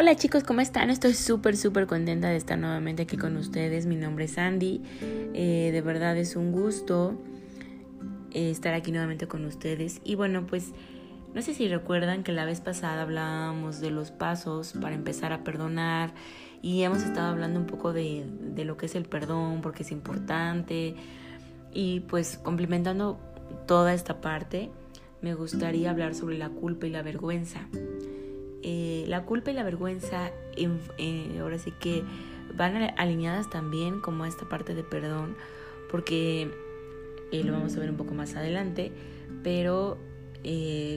Hola chicos, ¿cómo están? Estoy súper, súper contenta de estar nuevamente aquí con ustedes. Mi nombre es Andy. Eh, de verdad es un gusto eh, estar aquí nuevamente con ustedes. Y bueno, pues no sé si recuerdan que la vez pasada hablábamos de los pasos para empezar a perdonar y hemos estado hablando un poco de, de lo que es el perdón, porque es importante. Y pues complementando toda esta parte, me gustaría hablar sobre la culpa y la vergüenza. Eh, la culpa y la vergüenza eh, ahora sí que van alineadas también como esta parte de perdón, porque eh, lo vamos a ver un poco más adelante, pero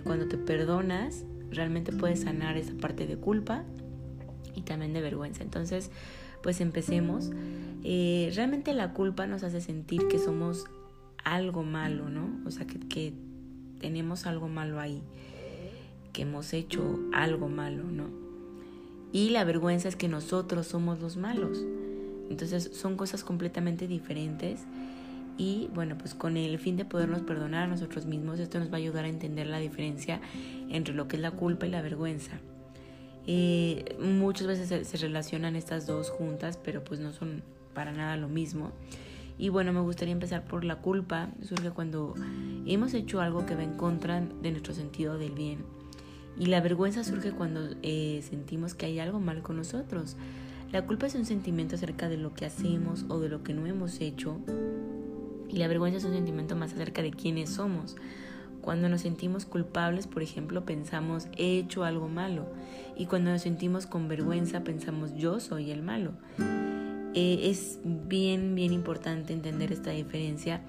cuando te perdonas, realmente puedes sanar esa parte de culpa y también de vergüenza. Entonces, pues empecemos. realmente la culpa nos hace sentir que somos algo malo, ¿no? O sea, que tenemos algo malo ahí que hemos hecho algo malo, ¿no? Y la vergüenza es que nosotros somos los malos. Entonces son cosas completamente diferentes y bueno, pues con el fin de podernos perdonar a nosotros mismos, esto nos va a ayudar a entender la diferencia entre lo que es la culpa y la vergüenza. Eh, muchas veces se, se, relacionan estas dos juntas, pero pues no son para nada lo mismo. Y bueno, me gustaría empezar por la culpa. Surge cuando hemos hecho algo que va en contra de nuestro sentido del bien y la vergüenza surge cuando eh, sentimos que hay algo mal con nosotros. La culpa es un sentimiento acerca de lo que hacemos o de lo que no hemos hecho. Y la vergüenza es un sentimiento más acerca de quiénes somos. Cuando nos sentimos culpables, por ejemplo, pensamos he hecho algo malo. Y cuando nos sentimos con vergüenza, pensamos yo soy el malo. Eh, es bien, bien importante entender esta diferencia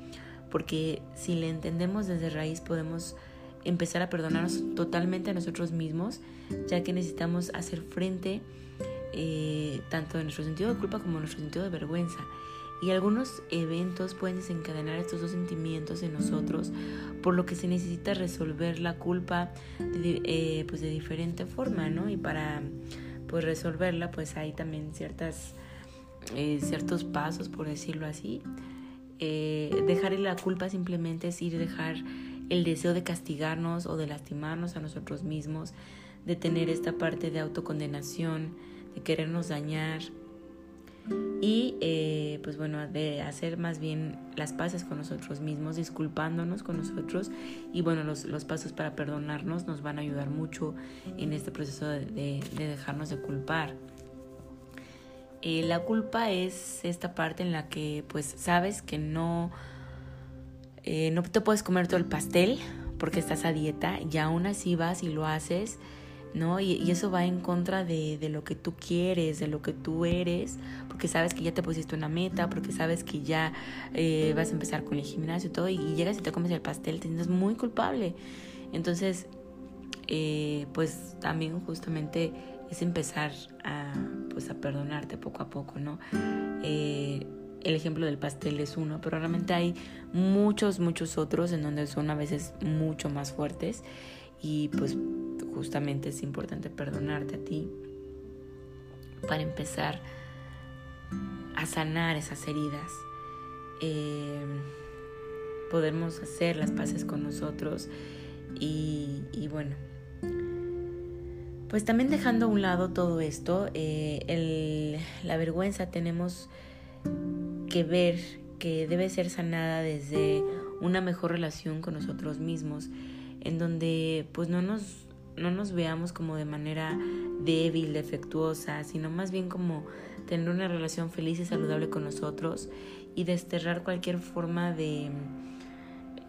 porque si la entendemos desde raíz podemos empezar a perdonarnos totalmente a nosotros mismos, ya que necesitamos hacer frente eh, tanto en nuestro sentido de culpa como en nuestro sentido de vergüenza. Y algunos eventos pueden desencadenar estos dos sentimientos en nosotros, por lo que se necesita resolver la culpa de, eh, pues de diferente forma, ¿no? Y para pues resolverla, pues hay también ciertas, eh, ciertos pasos, por decirlo así. dejar la culpa simplemente es ir dejar el deseo de castigarnos o de lastimarnos a nosotros mismos, de tener esta parte de autocondenación, de querernos dañar y eh, pues bueno, de hacer más bien las paces con nosotros mismos, disculpándonos con nosotros y bueno, los, los pasos para perdonarnos nos van a ayudar mucho en este proceso de, de, dejarnos de culpar. Eh, la culpa es esta parte en la que pues sabes que no eh, no te puedes comer todo el pastel porque estás a dieta y aún así vas y lo haces, ¿no? Y, eso va en contra de, lo que tú quieres, de lo que tú eres, porque sabes que ya te pusiste una meta, porque sabes que ya eh, vas a empezar con el gimnasio y todo, y, llegas y te comes el pastel, te sientes muy culpable. Entonces, eh, pues también justamente es empezar a, pues, a perdonarte poco a poco, ¿no? El ejemplo del pastel es uno, pero realmente hay muchos, muchos otros en donde son a veces mucho más fuertes y pues justamente es importante perdonarte a ti para empezar a sanar esas heridas. Eh, podemos hacer las paces con nosotros y, bueno, pues también dejando a un lado todo esto, eh, la vergüenza tenemos que ver que debe ser sanada desde una mejor relación con nosotros mismos, en donde pues no nos, no nos veamos como de manera débil, defectuosa, sino más bien como tener una relación feliz y saludable con nosotros y desterrar cualquier forma de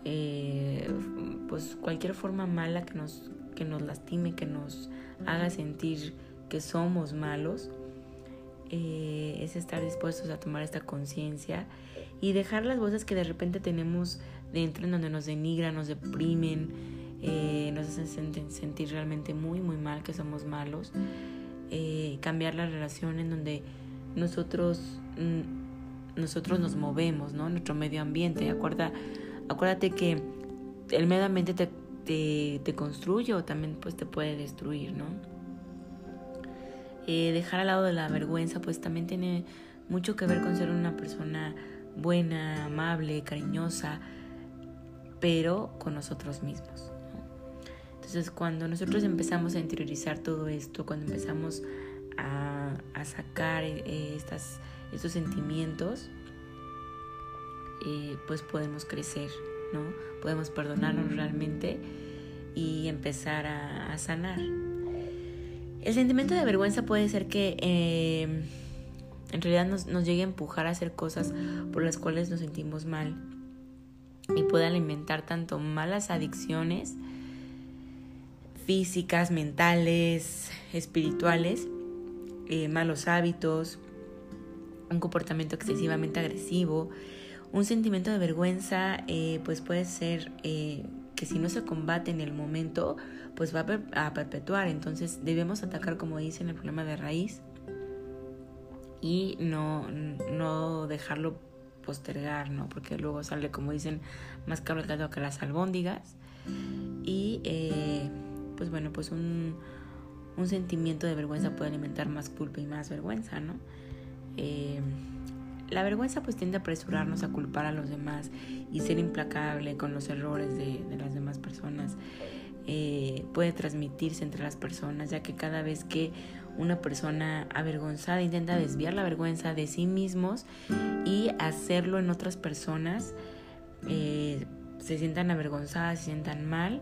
eh, pues cualquier forma mala que nos, que nos lastime, que nos haga sentir que somos malos eh, es estar dispuestos a tomar esta conciencia y dejar las voces que de repente tenemos dentro en donde nos denigran, nos deprimen, eh, nos hacen sentir realmente muy, muy mal, que somos malos. Eh, cambiar la relación en donde nosotros, mm, nosotros nos movemos, ¿no? Nuestro medio ambiente. Acuerda, acuérdate que el medio ambiente te, te, te construye o también pues te puede destruir, ¿no? Eh, dejar al lado de la vergüenza pues también tiene mucho que ver con ser una persona buena, amable, cariñosa, pero con nosotros mismos. Entonces cuando nosotros empezamos a interiorizar todo esto, cuando empezamos a, sacar eh, estas, estos sentimientos, eh, pues podemos crecer, ¿no? Podemos perdonarnos realmente y empezar a, sanar. El sentimiento de vergüenza puede ser que eh, en realidad nos, nos, llegue a empujar a hacer cosas por las cuales nos sentimos mal y puede alimentar tanto malas adicciones físicas, mentales, espirituales, eh, malos hábitos, un comportamiento excesivamente agresivo, un sentimiento de vergüenza, eh, pues puede ser eh, que si no se combate en el momento, pues va a, perpetuar. Entonces debemos atacar, como dicen, el problema de raíz y no, no dejarlo postergar, ¿no? Porque luego sale, como dicen, más caro el gato que las albóndigas. Y pues bueno, pues un, un sentimiento de vergüenza puede alimentar más culpa y más vergüenza, ¿no? Eh, la vergüenza pues tiende a apresurarnos a culpar a los demás y ser implacable con los errores de, las demás personas. Eh, puede transmitirse entre las personas, ya que cada vez que una persona avergonzada intenta desviar la vergüenza de sí mismos y hacerlo en otras personas, eh, se sientan avergonzadas, se sientan mal,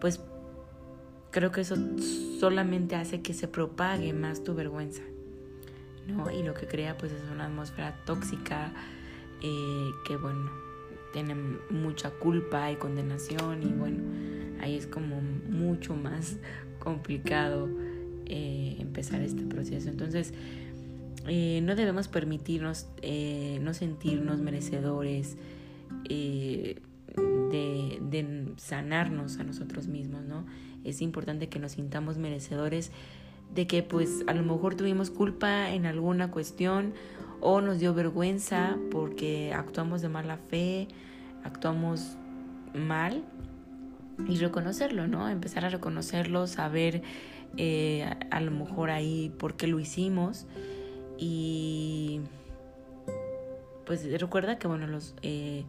pues creo que eso solamente hace que se propague más tu vergüenza, Y lo que crea pues es una atmósfera tóxica eh, que bueno, tiene mucha culpa y condenación y bueno, ahí es como mucho más complicado eh, empezar este proceso. Entonces, eh, no debemos permitirnos no sentirnos merecedores de, de sanarnos a nosotros mismos, ¿no? es importante que nos sintamos merecedores de que pues a lo mejor tuvimos culpa en alguna cuestión o nos dio vergüenza porque actuamos de mala fe, actuamos mal y reconocerlo, ¿no? Empezar a reconocerlo, saber eh, a, lo mejor ahí por qué lo hicimos y pues recuerda que bueno los eh,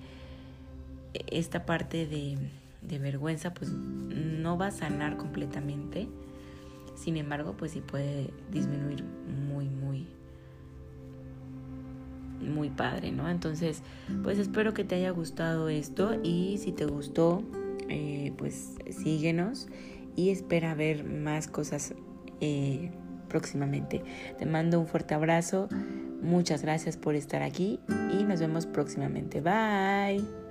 esta parte de de vergüenza pues no va a sanar completamente. Sin embargo, pues sí puede disminuir muy, muy, muy padre, ¿no? Entonces, pues espero que te haya gustado esto y si te gustó, eh, pues síguenos y espera ver más cosas eh, próximamente. Te mando un fuerte abrazo, muchas gracias por estar aquí y nos vemos próximamente. Bye.